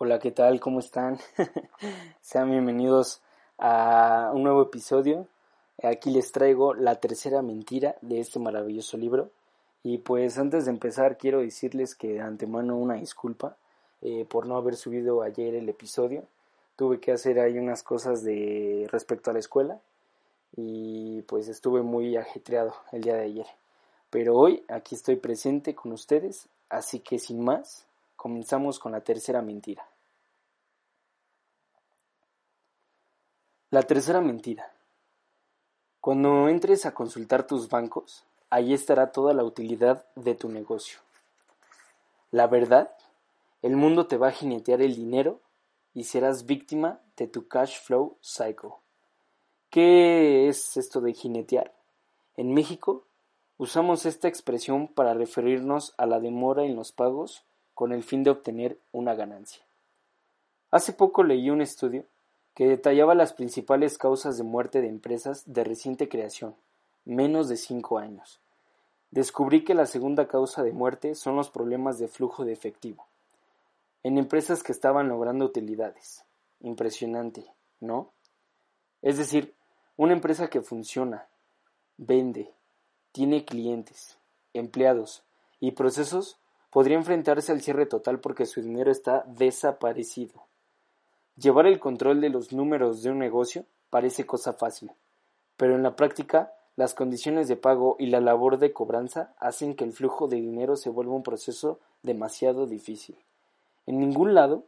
Hola, ¿qué tal? ¿Cómo están? Sean bienvenidos a un nuevo episodio. Aquí les traigo la tercera mentira de este maravilloso libro. Y pues antes de empezar quiero decirles que de antemano una disculpa eh, por no haber subido ayer el episodio. Tuve que hacer ahí unas cosas de respecto a la escuela y pues estuve muy ajetreado el día de ayer. Pero hoy aquí estoy presente con ustedes, así que sin más, comenzamos con la tercera mentira. La tercera mentira. Cuando entres a consultar tus bancos, ahí estará toda la utilidad de tu negocio. La verdad, el mundo te va a jinetear el dinero y serás víctima de tu cash flow cycle. ¿Qué es esto de jinetear? En México usamos esta expresión para referirnos a la demora en los pagos con el fin de obtener una ganancia. Hace poco leí un estudio que detallaba las principales causas de muerte de empresas de reciente creación, menos de cinco años. Descubrí que la segunda causa de muerte son los problemas de flujo de efectivo. En empresas que estaban logrando utilidades. Impresionante, ¿no? Es decir, una empresa que funciona, vende, tiene clientes, empleados y procesos podría enfrentarse al cierre total porque su dinero está desaparecido. Llevar el control de los números de un negocio parece cosa fácil, pero en la práctica las condiciones de pago y la labor de cobranza hacen que el flujo de dinero se vuelva un proceso demasiado difícil. En ningún lado,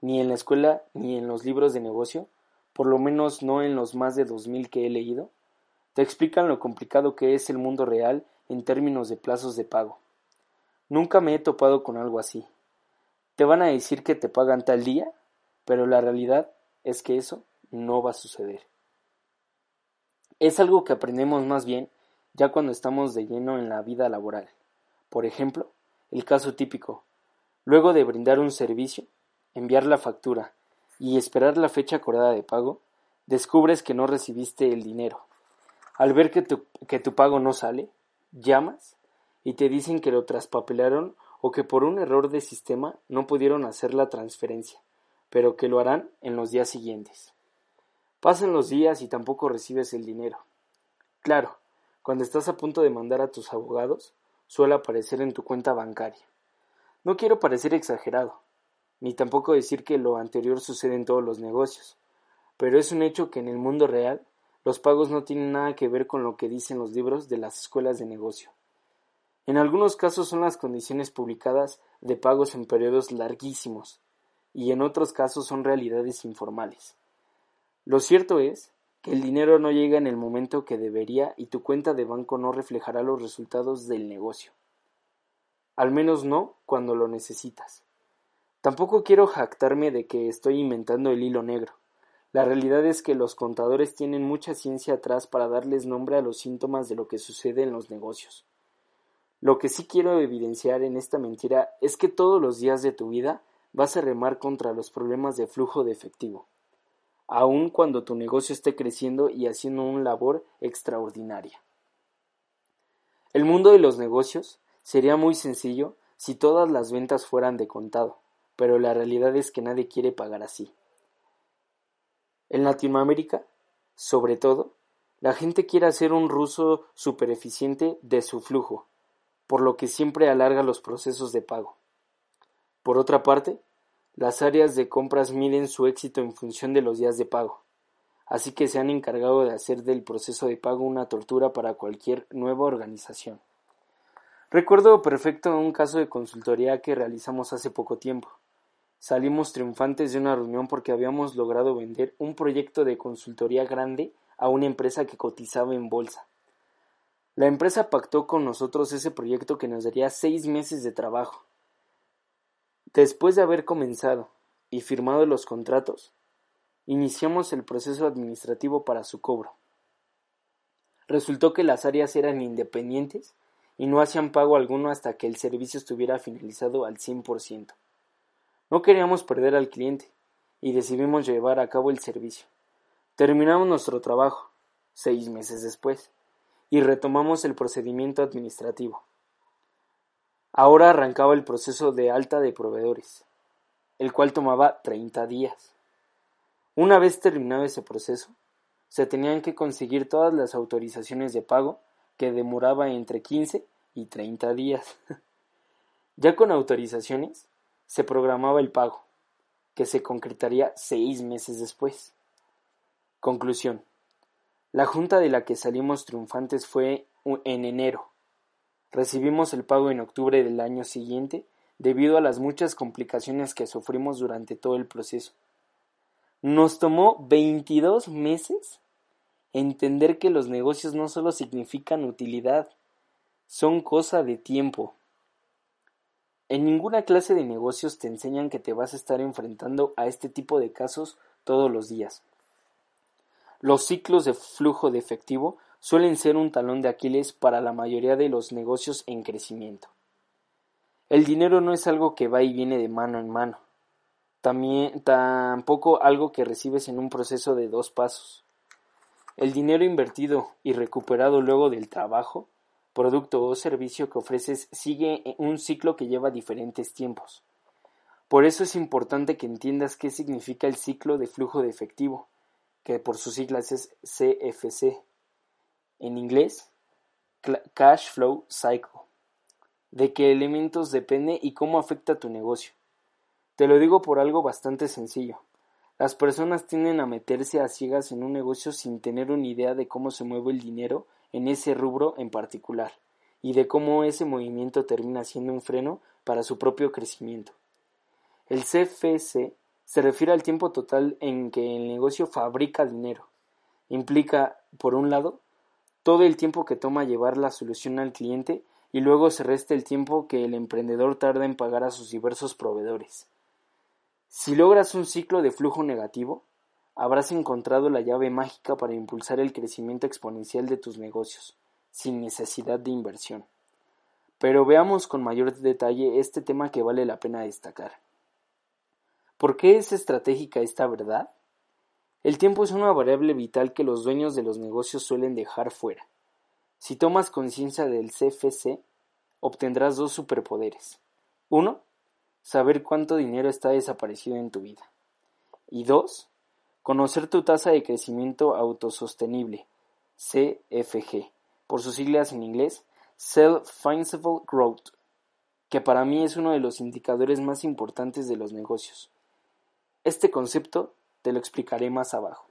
ni en la escuela ni en los libros de negocio, por lo menos no en los más de dos mil que he leído, te explican lo complicado que es el mundo real en términos de plazos de pago. Nunca me he topado con algo así. Te van a decir que te pagan tal día pero la realidad es que eso no va a suceder. Es algo que aprendemos más bien ya cuando estamos de lleno en la vida laboral. Por ejemplo, el caso típico. Luego de brindar un servicio, enviar la factura y esperar la fecha acordada de pago, descubres que no recibiste el dinero. Al ver que tu, que tu pago no sale, llamas y te dicen que lo traspapelaron o que por un error de sistema no pudieron hacer la transferencia pero que lo harán en los días siguientes. Pasan los días y tampoco recibes el dinero. Claro, cuando estás a punto de mandar a tus abogados, suele aparecer en tu cuenta bancaria. No quiero parecer exagerado, ni tampoco decir que lo anterior sucede en todos los negocios, pero es un hecho que en el mundo real los pagos no tienen nada que ver con lo que dicen los libros de las escuelas de negocio. En algunos casos son las condiciones publicadas de pagos en periodos larguísimos, y en otros casos son realidades informales. Lo cierto es que el dinero no llega en el momento que debería y tu cuenta de banco no reflejará los resultados del negocio. Al menos no cuando lo necesitas. Tampoco quiero jactarme de que estoy inventando el hilo negro. La realidad es que los contadores tienen mucha ciencia atrás para darles nombre a los síntomas de lo que sucede en los negocios. Lo que sí quiero evidenciar en esta mentira es que todos los días de tu vida vas a remar contra los problemas de flujo de efectivo, aun cuando tu negocio esté creciendo y haciendo una labor extraordinaria. El mundo de los negocios sería muy sencillo si todas las ventas fueran de contado, pero la realidad es que nadie quiere pagar así. En Latinoamérica, sobre todo, la gente quiere hacer un ruso super eficiente de su flujo, por lo que siempre alarga los procesos de pago. Por otra parte, las áreas de compras miden su éxito en función de los días de pago, así que se han encargado de hacer del proceso de pago una tortura para cualquier nueva organización. Recuerdo perfecto un caso de consultoría que realizamos hace poco tiempo. Salimos triunfantes de una reunión porque habíamos logrado vender un proyecto de consultoría grande a una empresa que cotizaba en bolsa. La empresa pactó con nosotros ese proyecto que nos daría seis meses de trabajo. Después de haber comenzado y firmado los contratos, iniciamos el proceso administrativo para su cobro. Resultó que las áreas eran independientes y no hacían pago alguno hasta que el servicio estuviera finalizado al 100%. No queríamos perder al cliente y decidimos llevar a cabo el servicio. Terminamos nuestro trabajo, seis meses después, y retomamos el procedimiento administrativo. Ahora arrancaba el proceso de alta de proveedores. el cual tomaba 30 días. Una vez terminado ese proceso, se tenían que conseguir todas las autorizaciones de pago, que demoraba entre 15 y 30 días. ya con autorizaciones, se programaba el pago, que se concretaría seis meses después. Conclusión. La junta de la que salimos triunfantes fue en enero. Recibimos el pago en octubre del año siguiente debido a las muchas complicaciones que sufrimos durante todo el proceso. Nos tomó 22 meses entender que los negocios no solo significan utilidad, son cosa de tiempo. En ninguna clase de negocios te enseñan que te vas a estar enfrentando a este tipo de casos todos los días. Los ciclos de flujo de efectivo suelen ser un talón de Aquiles para la mayoría de los negocios en crecimiento. El dinero no es algo que va y viene de mano en mano, tampoco algo que recibes en un proceso de dos pasos. El dinero invertido y recuperado luego del trabajo, producto o servicio que ofreces sigue un ciclo que lleva diferentes tiempos. Por eso es importante que entiendas qué significa el ciclo de flujo de efectivo, que por sus siglas es CFC. En inglés, Cash Flow Cycle. De qué elementos depende y cómo afecta tu negocio. Te lo digo por algo bastante sencillo. Las personas tienden a meterse a ciegas en un negocio sin tener una idea de cómo se mueve el dinero en ese rubro en particular, y de cómo ese movimiento termina siendo un freno para su propio crecimiento. El CFC se refiere al tiempo total en que el negocio fabrica dinero. Implica, por un lado, todo el tiempo que toma llevar la solución al cliente y luego se resta el tiempo que el emprendedor tarda en pagar a sus diversos proveedores. Si logras un ciclo de flujo negativo, habrás encontrado la llave mágica para impulsar el crecimiento exponencial de tus negocios, sin necesidad de inversión. Pero veamos con mayor detalle este tema que vale la pena destacar. ¿Por qué es estratégica esta verdad? El tiempo es una variable vital que los dueños de los negocios suelen dejar fuera. Si tomas conciencia del CFC, obtendrás dos superpoderes. Uno, saber cuánto dinero está desaparecido en tu vida. Y dos, conocer tu tasa de crecimiento autosostenible, CFG, por sus siglas en inglés, Self-Financeable Growth, que para mí es uno de los indicadores más importantes de los negocios. Este concepto te lo explicaré más abajo.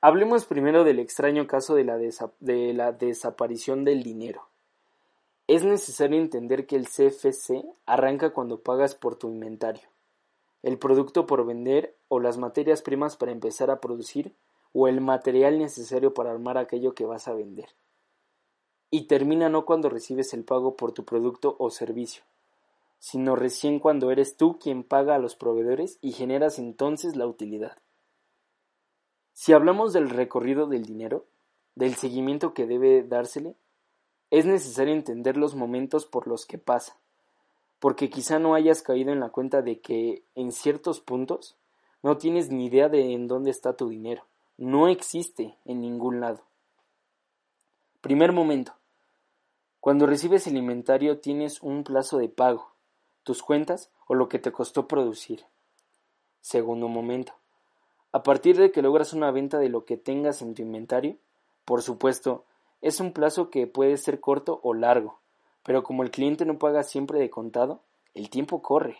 Hablemos primero del extraño caso de la, de la desaparición del dinero. Es necesario entender que el CFC arranca cuando pagas por tu inventario, el producto por vender o las materias primas para empezar a producir o el material necesario para armar aquello que vas a vender. Y termina no cuando recibes el pago por tu producto o servicio, sino recién cuando eres tú quien paga a los proveedores y generas entonces la utilidad. Si hablamos del recorrido del dinero, del seguimiento que debe dársele, es necesario entender los momentos por los que pasa, porque quizá no hayas caído en la cuenta de que en ciertos puntos no tienes ni idea de en dónde está tu dinero. No existe en ningún lado. Primer momento. Cuando recibes el inventario tienes un plazo de pago, tus cuentas o lo que te costó producir. Segundo momento. A partir de que logras una venta de lo que tengas en tu inventario, por supuesto, es un plazo que puede ser corto o largo, pero como el cliente no paga siempre de contado, el tiempo corre.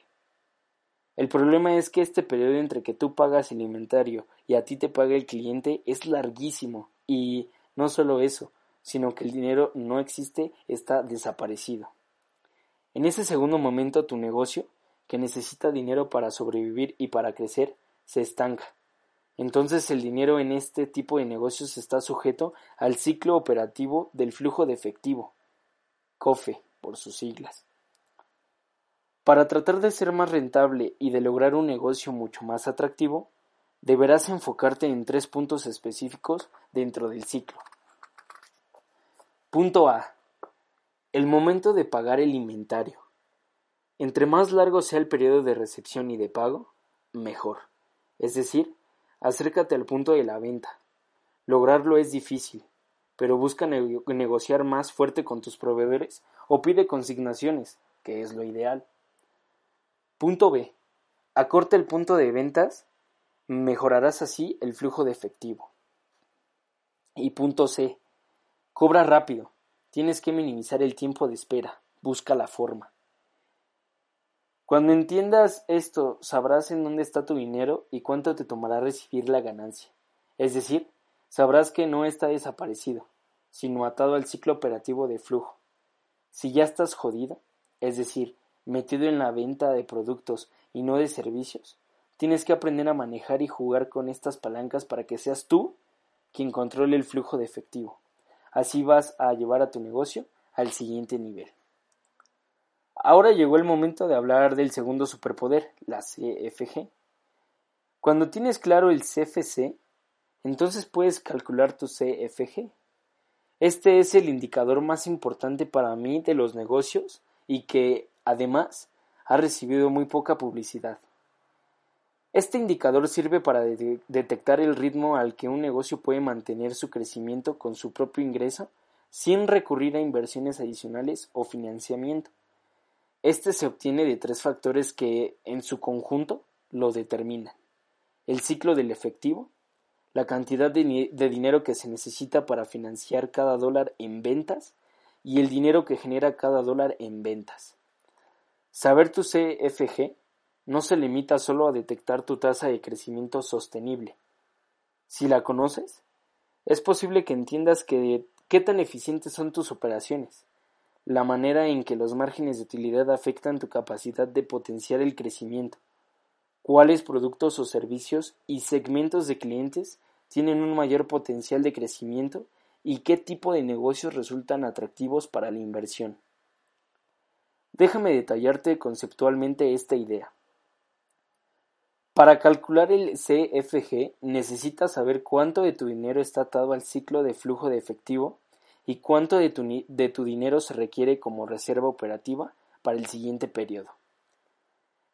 El problema es que este periodo entre que tú pagas el inventario y a ti te paga el cliente es larguísimo y no solo eso, sino que el dinero no existe, está desaparecido. En ese segundo momento tu negocio, que necesita dinero para sobrevivir y para crecer, se estanca entonces el dinero en este tipo de negocios está sujeto al ciclo operativo del flujo de efectivo, COFE por sus siglas. Para tratar de ser más rentable y de lograr un negocio mucho más atractivo, deberás enfocarte en tres puntos específicos dentro del ciclo. Punto A. El momento de pagar el inventario. Entre más largo sea el periodo de recepción y de pago, mejor. Es decir, Acércate al punto de la venta. Lograrlo es difícil, pero busca negociar más fuerte con tus proveedores o pide consignaciones, que es lo ideal. Punto B. Acorta el punto de ventas, mejorarás así el flujo de efectivo. Y punto C. Cobra rápido. Tienes que minimizar el tiempo de espera. Busca la forma. Cuando entiendas esto, sabrás en dónde está tu dinero y cuánto te tomará recibir la ganancia. Es decir, sabrás que no está desaparecido, sino atado al ciclo operativo de flujo. Si ya estás jodido, es decir, metido en la venta de productos y no de servicios, tienes que aprender a manejar y jugar con estas palancas para que seas tú quien controle el flujo de efectivo. Así vas a llevar a tu negocio al siguiente nivel. Ahora llegó el momento de hablar del segundo superpoder, la CFG. Cuando tienes claro el CFC, entonces puedes calcular tu CFG. Este es el indicador más importante para mí de los negocios y que, además, ha recibido muy poca publicidad. Este indicador sirve para detectar el ritmo al que un negocio puede mantener su crecimiento con su propio ingreso sin recurrir a inversiones adicionales o financiamiento. Este se obtiene de tres factores que, en su conjunto, lo determinan. El ciclo del efectivo, la cantidad de, de dinero que se necesita para financiar cada dólar en ventas y el dinero que genera cada dólar en ventas. Saber tu CFG no se limita solo a detectar tu tasa de crecimiento sostenible. Si la conoces, es posible que entiendas qué tan eficientes son tus operaciones, la manera en que los márgenes de utilidad afectan tu capacidad de potenciar el crecimiento, cuáles productos o servicios y segmentos de clientes tienen un mayor potencial de crecimiento y qué tipo de negocios resultan atractivos para la inversión. Déjame detallarte conceptualmente esta idea. Para calcular el CFG necesitas saber cuánto de tu dinero está atado al ciclo de flujo de efectivo y cuánto de tu, dinero se requiere como reserva operativa para el siguiente periodo.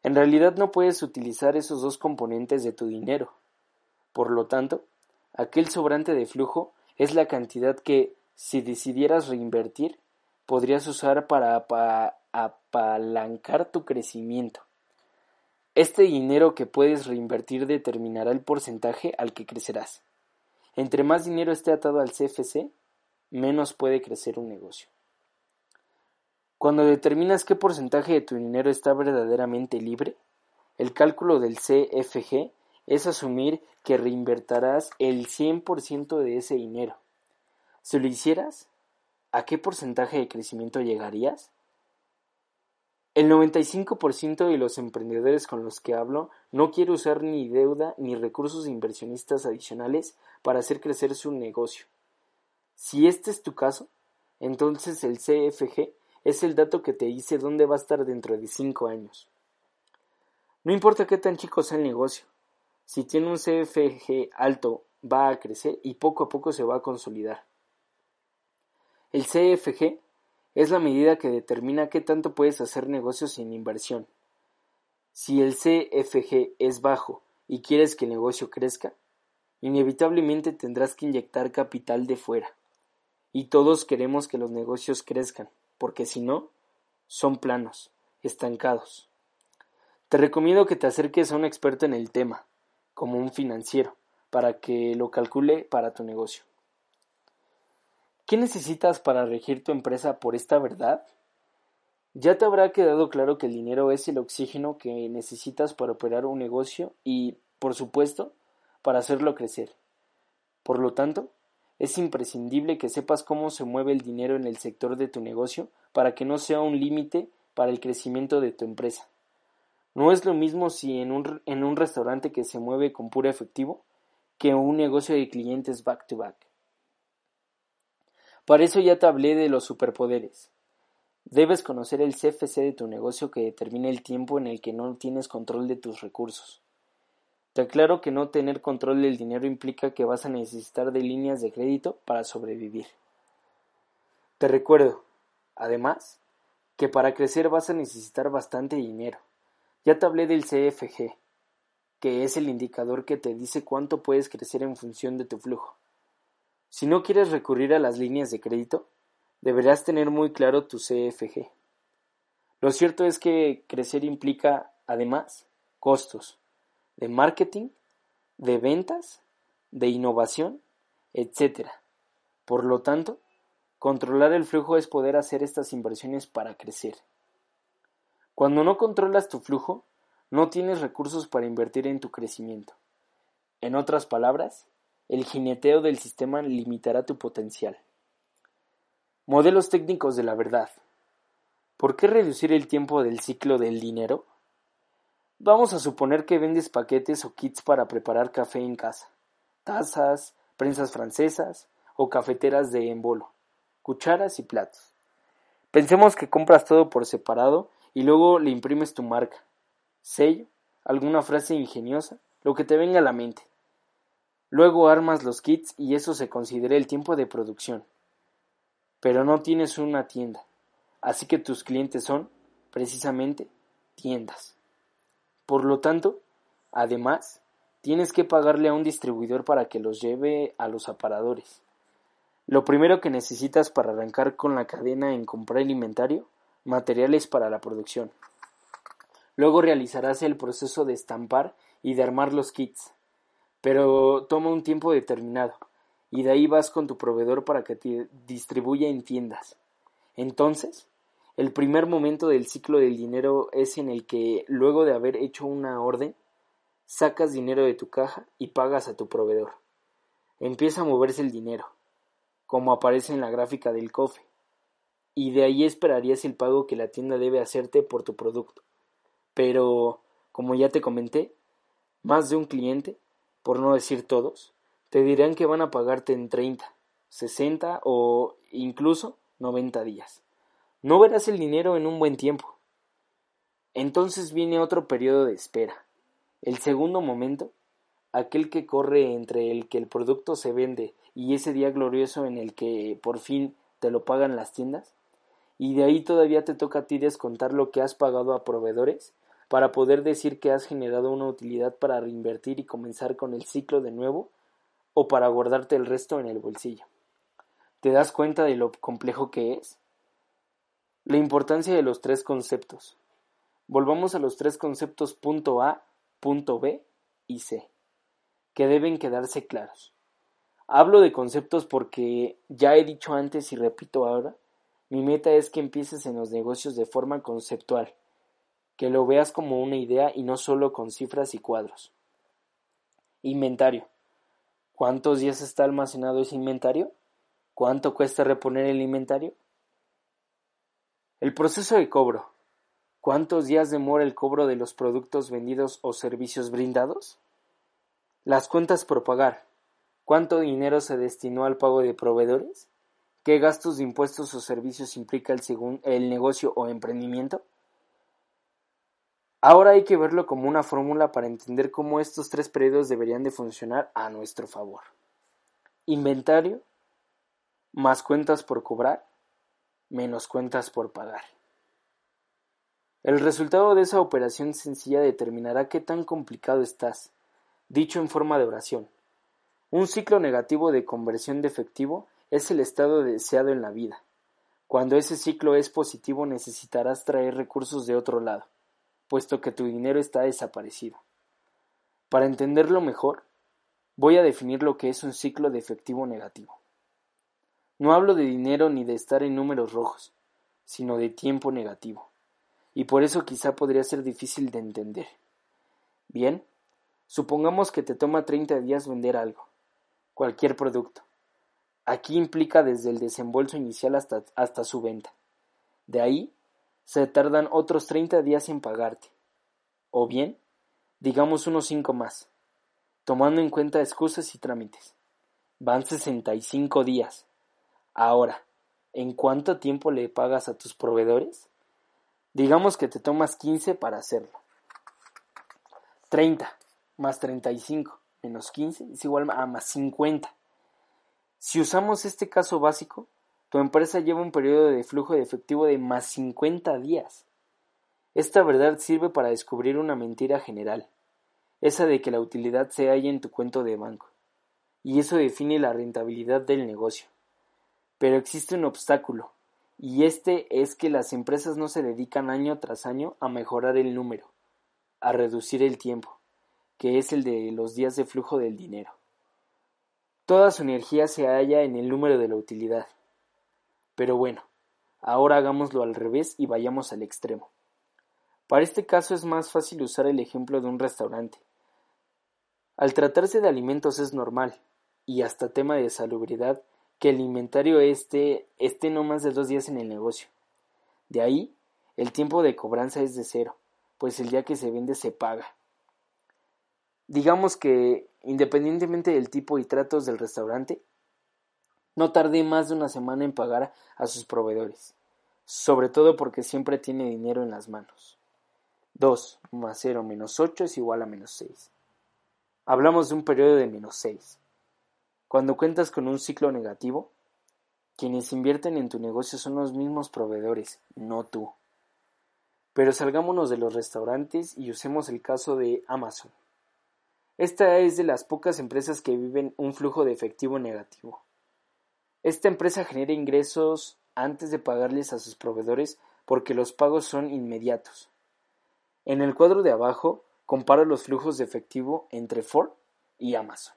En realidad no puedes utilizar esos dos componentes de tu dinero. Por lo tanto, aquel sobrante de flujo es la cantidad que, si decidieras reinvertir, podrías usar para apalancar tu crecimiento. Este dinero que puedes reinvertir determinará el porcentaje al que crecerás. Entre más dinero esté atado al CFC, menos puede crecer un negocio. Cuando determinas qué porcentaje de tu dinero está verdaderamente libre, el cálculo del CFG es asumir que reinvertirás el 100% de ese dinero. Si lo hicieras, ¿a qué porcentaje de crecimiento llegarías? El 95% de los emprendedores con los que hablo no quiere usar ni deuda ni recursos inversionistas adicionales para hacer crecer su negocio. Si este es tu caso, entonces el CFG es el dato que te dice dónde va a estar dentro de 5 años. No importa qué tan chico sea el negocio, si tiene un CFG alto va a crecer y poco a poco se va a consolidar. El CFG es la medida que determina qué tanto puedes hacer negocios sin inversión. Si el CFG es bajo y quieres que el negocio crezca, inevitablemente tendrás que inyectar capital de fuera. Y todos queremos que los negocios crezcan, porque si no, son planos, estancados. Te recomiendo que te acerques a un experto en el tema, como un financiero, para que lo calcule para tu negocio. ¿Qué necesitas para regir tu empresa por esta verdad? Ya te habrá quedado claro que el dinero es el oxígeno que necesitas para operar un negocio y, por supuesto, para hacerlo crecer. Por lo tanto, es imprescindible que sepas cómo se mueve el dinero en el sector de tu negocio para que no sea un límite para el crecimiento de tu empresa. No es lo mismo si en un, en un restaurante que se mueve con puro efectivo que un negocio de clientes back to back. Para eso ya te hablé de los superpoderes. Debes conocer el CFC de tu negocio que determina el tiempo en el que no tienes control de tus recursos. Te aclaro que no tener control del dinero implica que vas a necesitar de líneas de crédito para sobrevivir. Te recuerdo, además, que para crecer vas a necesitar bastante dinero. Ya te hablé del CFG, que es el indicador que te dice cuánto puedes crecer en función de tu flujo. Si no quieres recurrir a las líneas de crédito, deberás tener muy claro tu CFG. Lo cierto es que crecer implica, además, costos, de marketing, de ventas, de innovación, etc. Por lo tanto, controlar el flujo es poder hacer estas inversiones para crecer. Cuando no controlas tu flujo, no tienes recursos para invertir en tu crecimiento. En otras palabras, el jineteo del sistema limitará tu potencial. Modelos técnicos de la verdad. ¿Por qué reducir el tiempo del ciclo del dinero? Vamos a suponer que vendes paquetes o kits para preparar café en casa, tazas, prensas francesas o cafeteras de embolo, cucharas y platos. Pensemos que compras todo por separado y luego le imprimes tu marca, sello, alguna frase ingeniosa, lo que te venga a la mente. Luego armas los kits y eso se considera el tiempo de producción. Pero no tienes una tienda, así que tus clientes son, precisamente, tiendas. Por lo tanto, además, tienes que pagarle a un distribuidor para que los lleve a los aparadores. Lo primero que necesitas para arrancar con la cadena en comprar inventario, materiales para la producción. Luego realizarás el proceso de estampar y de armar los kits, pero toma un tiempo determinado, y de ahí vas con tu proveedor para que te distribuya en tiendas. Entonces, el primer momento del ciclo del dinero es en el que, luego de haber hecho una orden, sacas dinero de tu caja y pagas a tu proveedor. Empieza a moverse el dinero, como aparece en la gráfica del cofre, y de ahí esperarías el pago que la tienda debe hacerte por tu producto. Pero, como ya te comenté, más de un cliente, por no decir todos, te dirán que van a pagarte en 30, 60 o incluso 90 días. No verás el dinero en un buen tiempo. Entonces viene otro periodo de espera. El segundo momento, aquel que corre entre el que el producto se vende y ese día glorioso en el que por fin te lo pagan las tiendas, y de ahí todavía te toca a ti descontar lo que has pagado a proveedores para poder decir que has generado una utilidad para reinvertir y comenzar con el ciclo de nuevo o para guardarte el resto en el bolsillo. ¿Te das cuenta de lo complejo que es? La importancia de los tres conceptos. Volvamos a los tres conceptos punto A, punto B y C, que deben quedarse claros. Hablo de conceptos porque ya he dicho antes y repito ahora, mi meta es que empieces en los negocios de forma conceptual, que lo veas como una idea y no solo con cifras y cuadros. Inventario. ¿Cuántos días está almacenado ese inventario? ¿Cuánto cuesta reponer el inventario? El proceso de cobro. ¿Cuántos días demora el cobro de los productos vendidos o servicios brindados? Las cuentas por pagar. ¿Cuánto dinero se destinó al pago de proveedores? ¿Qué gastos de impuestos o servicios implica el, el negocio o emprendimiento? Ahora hay que verlo como una fórmula para entender cómo estos tres periodos deberían de funcionar a nuestro favor. Inventario más cuentas por cobrar menos cuentas por pagar. El resultado de esa operación sencilla determinará qué tan complicado estás, dicho en forma de oración. Un ciclo negativo de conversión de efectivo es el estado deseado en la vida. Cuando ese ciclo es positivo necesitarás traer recursos de otro lado, puesto que tu dinero está desaparecido. Para entenderlo mejor, voy a definir lo que es un ciclo de efectivo negativo. No hablo de dinero ni de estar en números rojos, sino de tiempo negativo, y por eso quizá podría ser difícil de entender. Bien, supongamos que te toma 30 días vender algo, cualquier producto. Aquí implica desde el desembolso inicial hasta, hasta su venta. De ahí, se tardan otros 30 días en pagarte. O bien, digamos unos 5 más, tomando en cuenta excusas y trámites. Van 65 días. Ahora, ¿en cuánto tiempo le pagas a tus proveedores? Digamos que te tomas 15 para hacerlo. 30 más 35 menos 15 es igual a más 50. Si usamos este caso básico, tu empresa lleva un periodo de flujo de efectivo de más 50 días. Esta verdad sirve para descubrir una mentira general, esa de que la utilidad se halla en tu cuento de banco, y eso define la rentabilidad del negocio. Pero existe un obstáculo, y este es que las empresas no se dedican año tras año a mejorar el número. a reducir el tiempo, que es el de los días de flujo del dinero. Toda su energía se halla en el número de la utilidad. Pero bueno, ahora hagámoslo al revés y vayamos al extremo. Para este caso es más fácil usar el ejemplo de un restaurante. Al tratarse de alimentos es normal, y hasta tema de salubridad, que el inventario esté, esté no más de dos días en el negocio. De ahí, el tiempo de cobranza es de cero, pues el día que se vende se paga. Digamos que, independientemente del tipo y tratos del restaurante, no tardé más de una semana en pagar a sus proveedores, sobre todo porque siempre tiene dinero en las manos. 2 más 0 menos 8 es igual a menos 6. Hablamos de un periodo de menos 6. Cuando cuentas con un ciclo negativo, quienes invierten en tu negocio son los mismos proveedores, no tú. Pero salgámonos de los restaurantes y usemos el caso de Amazon. Esta es de las pocas empresas que viven un flujo de efectivo negativo. Esta empresa genera ingresos antes de pagarles a sus proveedores porque los pagos son inmediatos. En el cuadro de abajo compara los flujos de efectivo entre Ford y Amazon.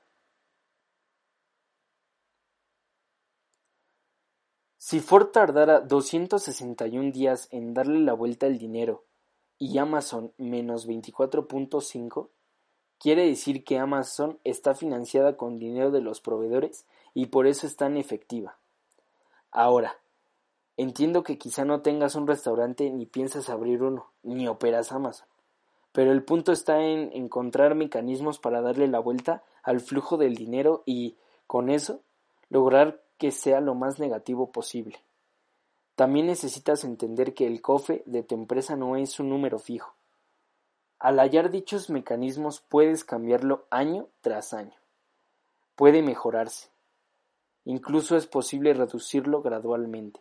Si Ford tardara 261 días en darle la vuelta al dinero y Amazon menos 24.5, quiere decir que Amazon está financiada con dinero de los proveedores y por eso es tan efectiva. Ahora, Entiendo que quizá no tengas un restaurante ni piensas abrir uno, ni operas Amazon. Pero el punto está en encontrar mecanismos para darle la vuelta al flujo del dinero y, con eso, lograr que sea lo más negativo posible. También necesitas entender que el cofre de tu empresa no es un número fijo. Al hallar dichos mecanismos puedes cambiarlo año tras año. Puede mejorarse. Incluso es posible reducirlo gradualmente.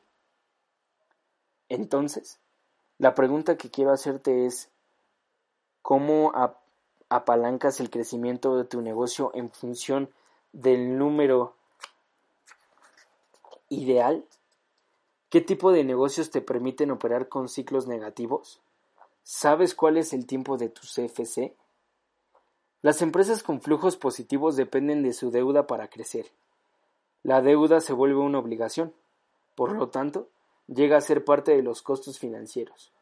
Entonces, la pregunta que quiero hacerte es, ¿cómo apalancas el crecimiento de tu negocio en función del número ideal? ¿Qué tipo de negocios te permiten operar con ciclos negativos? ¿Sabes cuál es el tiempo de tu CFC? Las empresas con flujos positivos dependen de su deuda para crecer. La deuda se vuelve una obligación. Por lo tanto, llega a ser parte de los costos financieros.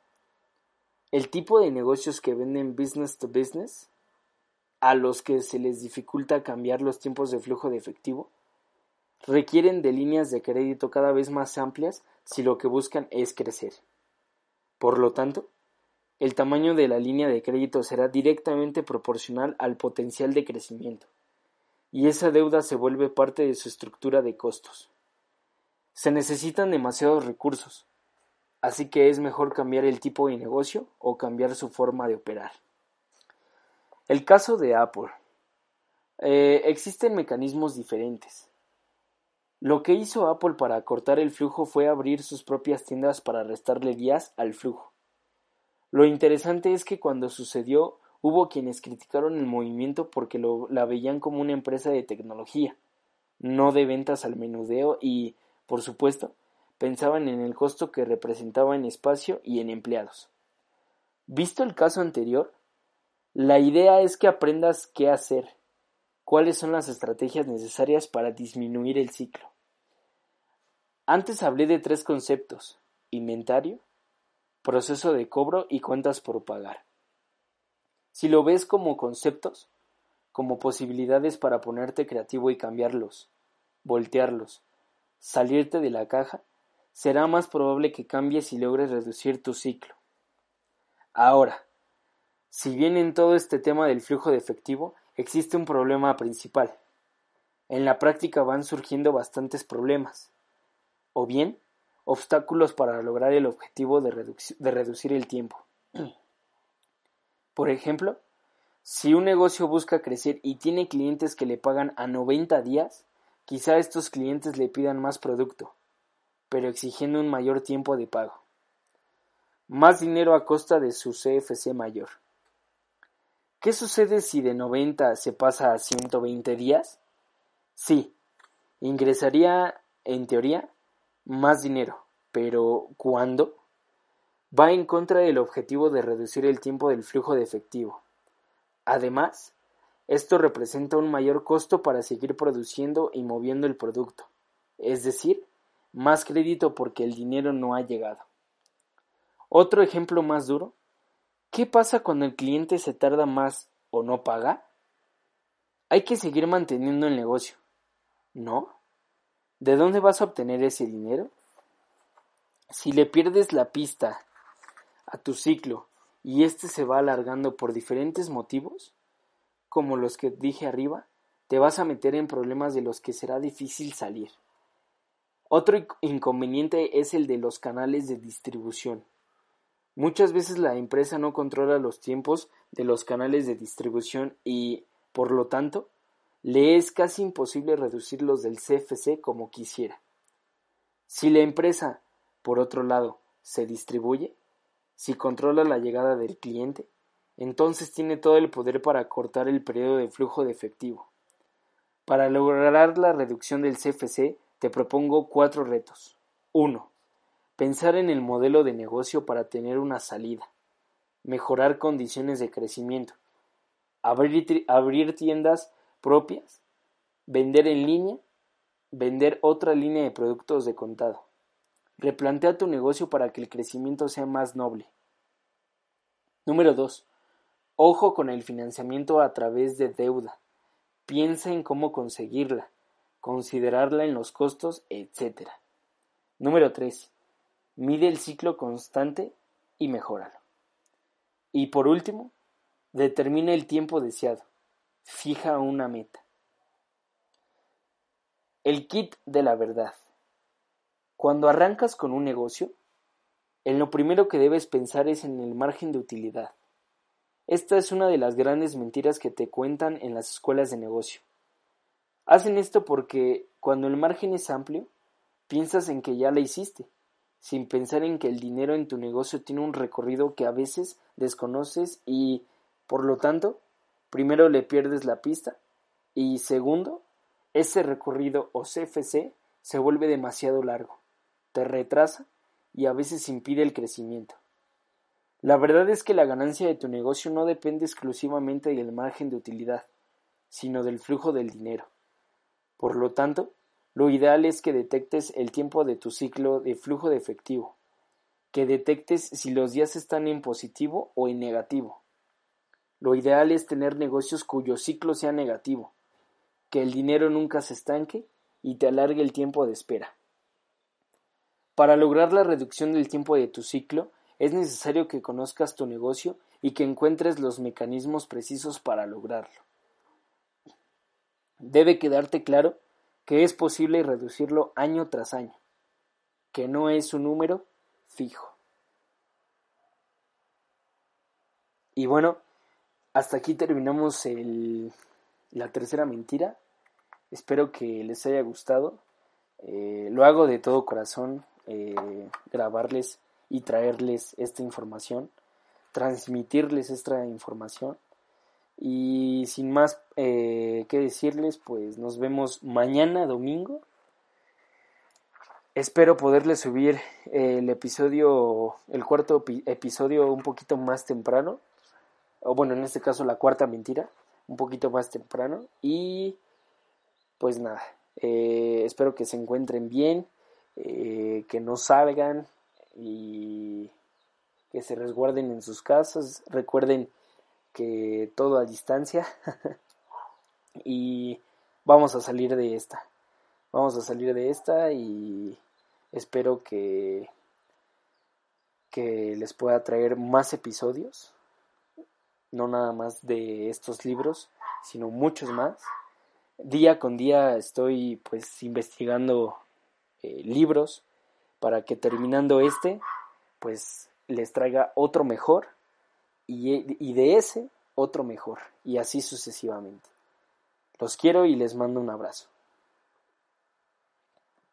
El tipo de negocios que venden business to business, a los que se les dificulta cambiar los tiempos de flujo de efectivo, requieren de líneas de crédito cada vez más amplias si lo que buscan es crecer. Por lo tanto, el tamaño de la línea de crédito será directamente proporcional al potencial de crecimiento, y esa deuda se vuelve parte de su estructura de costos. Se necesitan demasiados recursos, así que es mejor cambiar el tipo de negocio o cambiar su forma de operar. El caso de Apple. Eh, existen mecanismos diferentes. Lo que hizo Apple para cortar el flujo fue abrir sus propias tiendas para restarle días al flujo. Lo interesante es que cuando sucedió hubo quienes criticaron el movimiento porque lo, la veían como una empresa de tecnología, no de ventas al menudeo y por supuesto, pensaban en el costo que representaba en espacio y en empleados. Visto el caso anterior, la idea es que aprendas qué hacer, cuáles son las estrategias necesarias para disminuir el ciclo. Antes hablé de tres conceptos, inventario, proceso de cobro y cuentas por pagar. Si lo ves como conceptos, como posibilidades para ponerte creativo y cambiarlos, voltearlos, salirte de la caja, será más probable que cambies y logres reducir tu ciclo. Ahora, si bien en todo este tema del flujo de efectivo existe un problema principal, en la práctica van surgiendo bastantes problemas, o bien obstáculos para lograr el objetivo de, de reducir el tiempo. Por ejemplo, si un negocio busca crecer y tiene clientes que le pagan a 90 días, Quizá estos clientes le pidan más producto, pero exigiendo un mayor tiempo de pago. Más dinero a costa de su CFC mayor. ¿Qué sucede si de 90 se pasa a 120 días? Sí, ingresaría, en teoría, más dinero, pero ¿cuándo? Va en contra del objetivo de reducir el tiempo del flujo de efectivo. Además, esto representa un mayor costo para seguir produciendo y moviendo el producto, es decir, más crédito porque el dinero no ha llegado. Otro ejemplo más duro, ¿qué pasa cuando el cliente se tarda más o no paga? Hay que seguir manteniendo el negocio, ¿no? ¿De dónde vas a obtener ese dinero? Si le pierdes la pista a tu ciclo y éste se va alargando por diferentes motivos, como los que dije arriba, te vas a meter en problemas de los que será difícil salir. Otro inconveniente es el de los canales de distribución. Muchas veces la empresa no controla los tiempos de los canales de distribución y, por lo tanto, le es casi imposible reducir los del CFC como quisiera. Si la empresa, por otro lado, se distribuye, si controla la llegada del cliente, entonces tiene todo el poder para cortar el periodo de flujo de efectivo. Para lograr la reducción del CFC, te propongo cuatro retos. 1. Pensar en el modelo de negocio para tener una salida. Mejorar condiciones de crecimiento. Abrir, abrir tiendas propias. Vender en línea. Vender otra línea de productos de contado. Replantea tu negocio para que el crecimiento sea más noble. Número 2. Ojo con el financiamiento a través de deuda. Piensa en cómo conseguirla, considerarla en los costos, etc. Número 3. Mide el ciclo constante y mejóralo. Y por último, determina el tiempo deseado. Fija una meta. El kit de la verdad. Cuando arrancas con un negocio, en lo primero que debes pensar es en el margen de utilidad. Esta es una de las grandes mentiras que te cuentan en las escuelas de negocio. Hacen esto porque cuando el margen es amplio, piensas en que ya la hiciste, sin pensar en que el dinero en tu negocio tiene un recorrido que a veces desconoces y, por lo tanto, primero le pierdes la pista y segundo, ese recorrido o CFC se vuelve demasiado largo, te retrasa y a veces impide el crecimiento. La verdad es que la ganancia de tu negocio no depende exclusivamente del margen de utilidad, sino del flujo del dinero. Por lo tanto, lo ideal es que detectes el tiempo de tu ciclo de flujo de efectivo, que detectes si los días están en positivo o en negativo. Lo ideal es tener negocios cuyo ciclo sea negativo, que el dinero nunca se estanque y te alargue el tiempo de espera. Para lograr la reducción del tiempo de tu ciclo, es necesario que conozcas tu negocio y que encuentres los mecanismos precisos para lograrlo. Debe quedarte claro que es posible reducirlo año tras año, que no es un número fijo. Y bueno, hasta aquí terminamos la tercera mentira. Espero que les haya gustado. Eh, lo hago de todo corazón, eh, grabarles y traerles esta información, transmitirles esta información. Y sin más eh, que decirles, pues nos vemos mañana domingo. Espero poderles subir el episodio, el cuarto episodio un poquito más temprano. O bueno, en este caso la cuarta mentira, un poquito más temprano. Y pues nada, eh, espero que se encuentren bien, eh, que no salgan, y que se resguarden en sus casas. Recuerden que todo a distancia y vamos a salir de esta. Vamos a salir de esta y espero que que les pueda traer más episodios, no nada más de estos libros, sino muchos más. Día con día estoy pues investigando eh, libros para que terminando este, pues les traiga otro mejor y, y de ese otro mejor y así sucesivamente. Los quiero y les mando un abrazo.